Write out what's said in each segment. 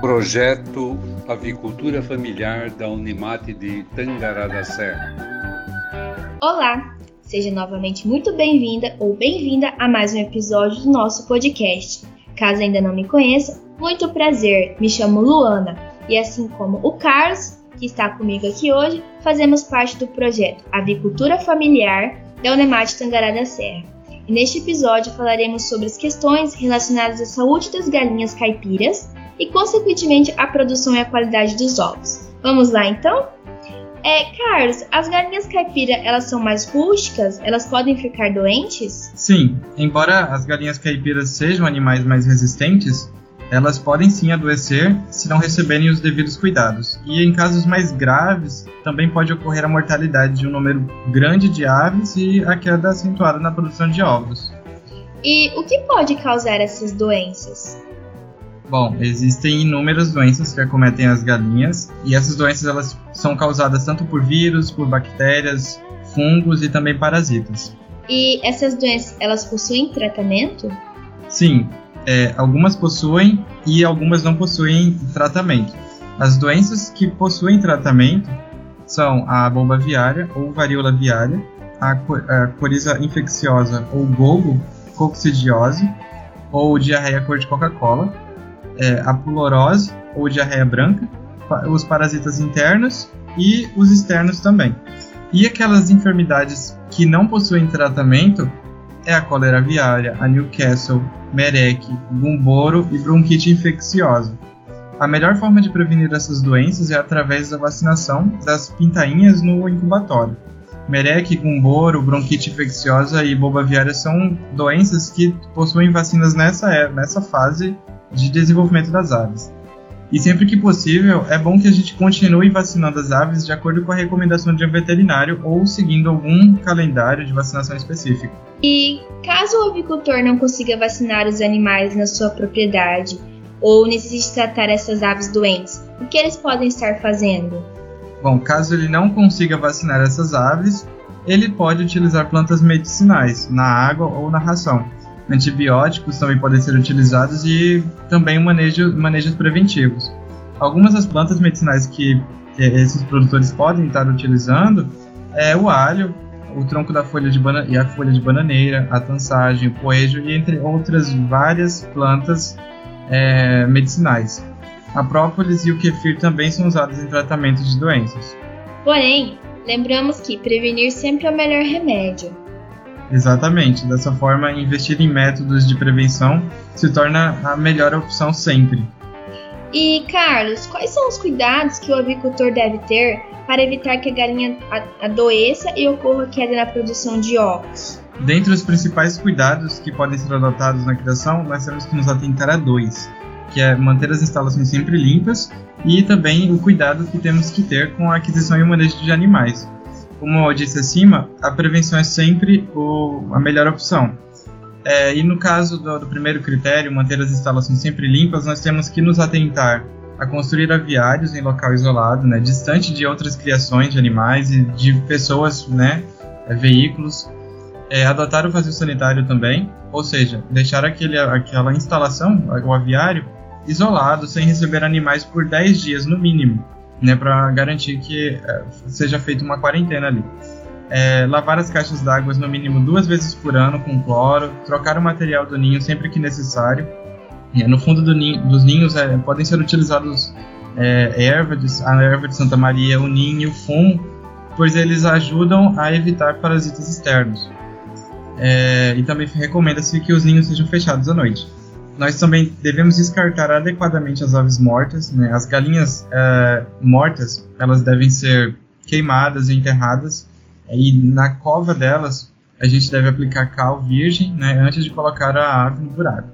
Projeto Avicultura Familiar da Unimate de Tangará da Serra. Olá, seja novamente muito bem-vinda ou bem-vinda a mais um episódio do nosso podcast. Caso ainda não me conheça, muito prazer, me chamo Luana e assim como o Carlos, que está comigo aqui hoje, fazemos parte do projeto Avicultura Familiar da Unemate Tangará da Serra. E neste episódio falaremos sobre as questões relacionadas à saúde das galinhas caipiras e, consequentemente, a produção e a qualidade dos ovos. Vamos lá então? É, Carlos, as galinhas caipira, elas são mais rústicas? Elas podem ficar doentes? Sim, embora as galinhas caipiras sejam animais mais resistentes, elas podem sim adoecer se não receberem os devidos cuidados. E em casos mais graves, também pode ocorrer a mortalidade de um número grande de aves e a queda acentuada na produção de ovos. E o que pode causar essas doenças? Bom, existem inúmeras doenças que acometem as galinhas e essas doenças elas são causadas tanto por vírus, por bactérias, fungos e também parasitas. E essas doenças elas possuem tratamento? Sim, é, algumas possuem e algumas não possuem tratamento. As doenças que possuem tratamento são a bomba aviária ou varíola aviária, a, a coriza infecciosa ou gogo, coccidiose ou diarreia cor de Coca-Cola, é, a pulorose ou diarreia branca, os parasitas internos e os externos também. E aquelas enfermidades que não possuem tratamento é a cólera aviária, a Newcastle, Merek, Gumboro e bronquite infecciosa. A melhor forma de prevenir essas doenças é através da vacinação das pintainhas no incubatório. Merek, Gumboro, bronquite infecciosa e boba aviária são doenças que possuem vacinas nessa, nessa fase de desenvolvimento das aves. E sempre que possível, é bom que a gente continue vacinando as aves de acordo com a recomendação de um veterinário ou seguindo algum calendário de vacinação específico. E caso o avicultor não consiga vacinar os animais na sua propriedade ou necessite tratar essas aves doentes, o que eles podem estar fazendo? Bom, caso ele não consiga vacinar essas aves, ele pode utilizar plantas medicinais na água ou na ração Antibióticos também podem ser utilizados e também manejo, manejos preventivos. Algumas das plantas medicinais que, esses produtores podem estar utilizando é o alho, o tronco da folha de bana e a folha de bananeira, a tansagem, o poejo e entre outras várias plantas é, medicinais. A própolis e o kefir também são usados em tratamento de doenças. Porém, lembramos que prevenir sempre é o melhor remédio. Exatamente. Dessa forma, investir em métodos de prevenção se torna a melhor opção sempre. E, Carlos, quais são os cuidados que o avicultor deve ter para evitar que a galinha adoeça e ocorra queda na produção de ovos? Dentre os principais cuidados que podem ser adotados na criação, nós temos que nos atentar a dois, que é manter as instalações sempre limpas e também o cuidado que temos que ter com a aquisição e o manejo de animais como eu disse acima, a prevenção é sempre o, a melhor opção. É, e no caso do, do, primeiro critério, manter as instalações sempre limpas, nós temos que nos atentar a construir aviários em local isolado, né, distante de outras criações de animais e de pessoas, né, é, veículos. É, adotar o vazio sanitário também, ou seja, deixar aquele, aquela instalação, o aviário, isolado, sem receber animais por 10 dias no mínimo né, para garantir que é, seja feita uma quarentena ali. É, lavar as caixas d'água no mínimo duas vezes por ano com cloro, trocar o material do ninho sempre que necessário. É, no fundo do ninho, dos ninhos é, podem ser utilizados é, erva de, a erva de Santa Maria, o ninho e o fumo, pois eles ajudam a evitar parasitas externos. É, e também recomenda-se que os ninhos sejam fechados à noite nós também devemos descartar adequadamente as aves mortas. Né? As galinhas é, mortas elas devem ser queimadas e enterradas. E na cova delas a gente deve aplicar cal virgem né, antes de colocar a ave no buraco.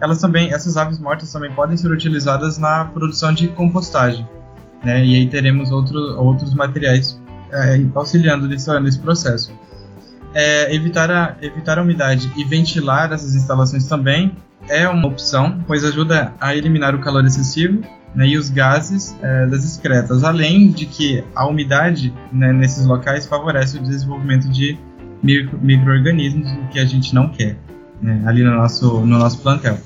Elas também, essas aves mortas também podem ser utilizadas na produção de compostagem. Né? E aí teremos outro, outros materiais é, auxiliando nesse, nesse processo. É, evitar, a, evitar a umidade e ventilar essas instalações também é uma opção, pois ajuda a eliminar o calor excessivo né, e os gases é, das excretas, além de que a umidade né, nesses locais favorece o desenvolvimento de micro, micro-organismos, que a gente não quer né, ali no nosso, no nosso plantel.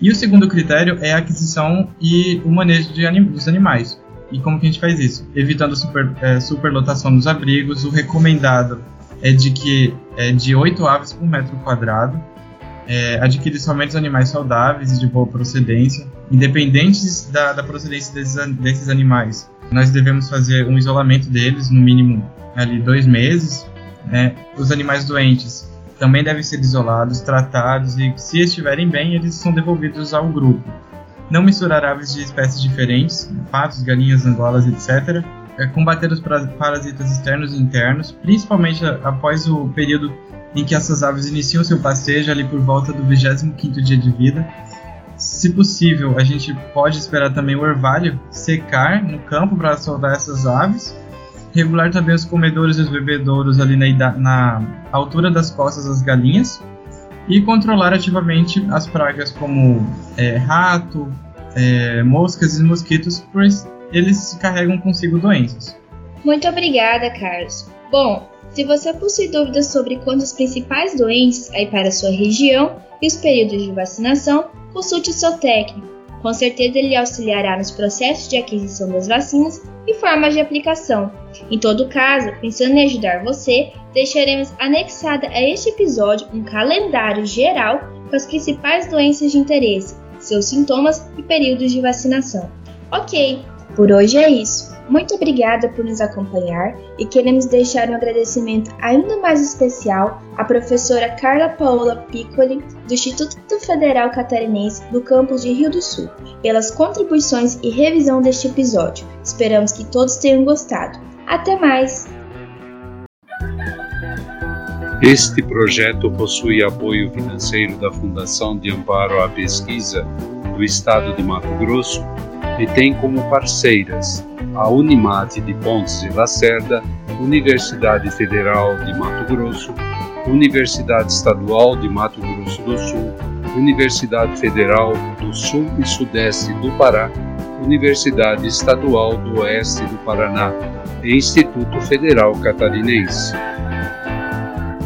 E o segundo critério é a aquisição e o manejo anim dos animais. E como que a gente faz isso? Evitando super, é, superlotação dos abrigos. O recomendado é de que é de 8 aves por metro quadrado. É, adquirir somente animais saudáveis e de boa procedência, independentes da, da procedência desses, desses animais. Nós devemos fazer um isolamento deles, no mínimo ali dois meses. Né? Os animais doentes também devem ser isolados, tratados e, se estiverem bem, eles são devolvidos ao grupo. Não misturar aves de espécies diferentes, patos, galinhas, angolas, etc. É combater os parasitas externos e internos, principalmente após o período em que essas aves iniciam seu passeio, ali por volta do 25º dia de vida. Se possível, a gente pode esperar também o orvalho secar no campo para soltar essas aves regular também os comedouros e os bebedouros ali na, na altura das costas das galinhas e controlar ativamente as pragas como é, rato, é, moscas e mosquitos, pois eles carregam consigo doenças. Muito obrigada, Carlos. Bom, se você possui dúvidas sobre quando as principais doenças aí para sua região e os períodos de vacinação, consulte seu técnico. Com certeza ele auxiliará nos processos de aquisição das vacinas e formas de aplicação. Em todo caso, pensando em ajudar você, deixaremos anexada a este episódio um calendário geral com as principais doenças de interesse, seus sintomas e períodos de vacinação. Ok, por hoje é isso. Muito obrigada por nos acompanhar e queremos deixar um agradecimento ainda mais especial à professora Carla Paola Piccoli, do Instituto Federal Catarinense do campus de Rio do Sul, pelas contribuições e revisão deste episódio. Esperamos que todos tenham gostado. Até mais! Este projeto possui apoio financeiro da Fundação de Amparo à Pesquisa do Estado de Mato Grosso e tem como parceiras a Unimate de Pontes de Lacerda, Universidade Federal de Mato Grosso, Universidade Estadual de Mato Grosso do Sul, Universidade Federal do Sul e Sudeste do Pará, Universidade Estadual do Oeste do Paraná e Instituto Federal Catarinense.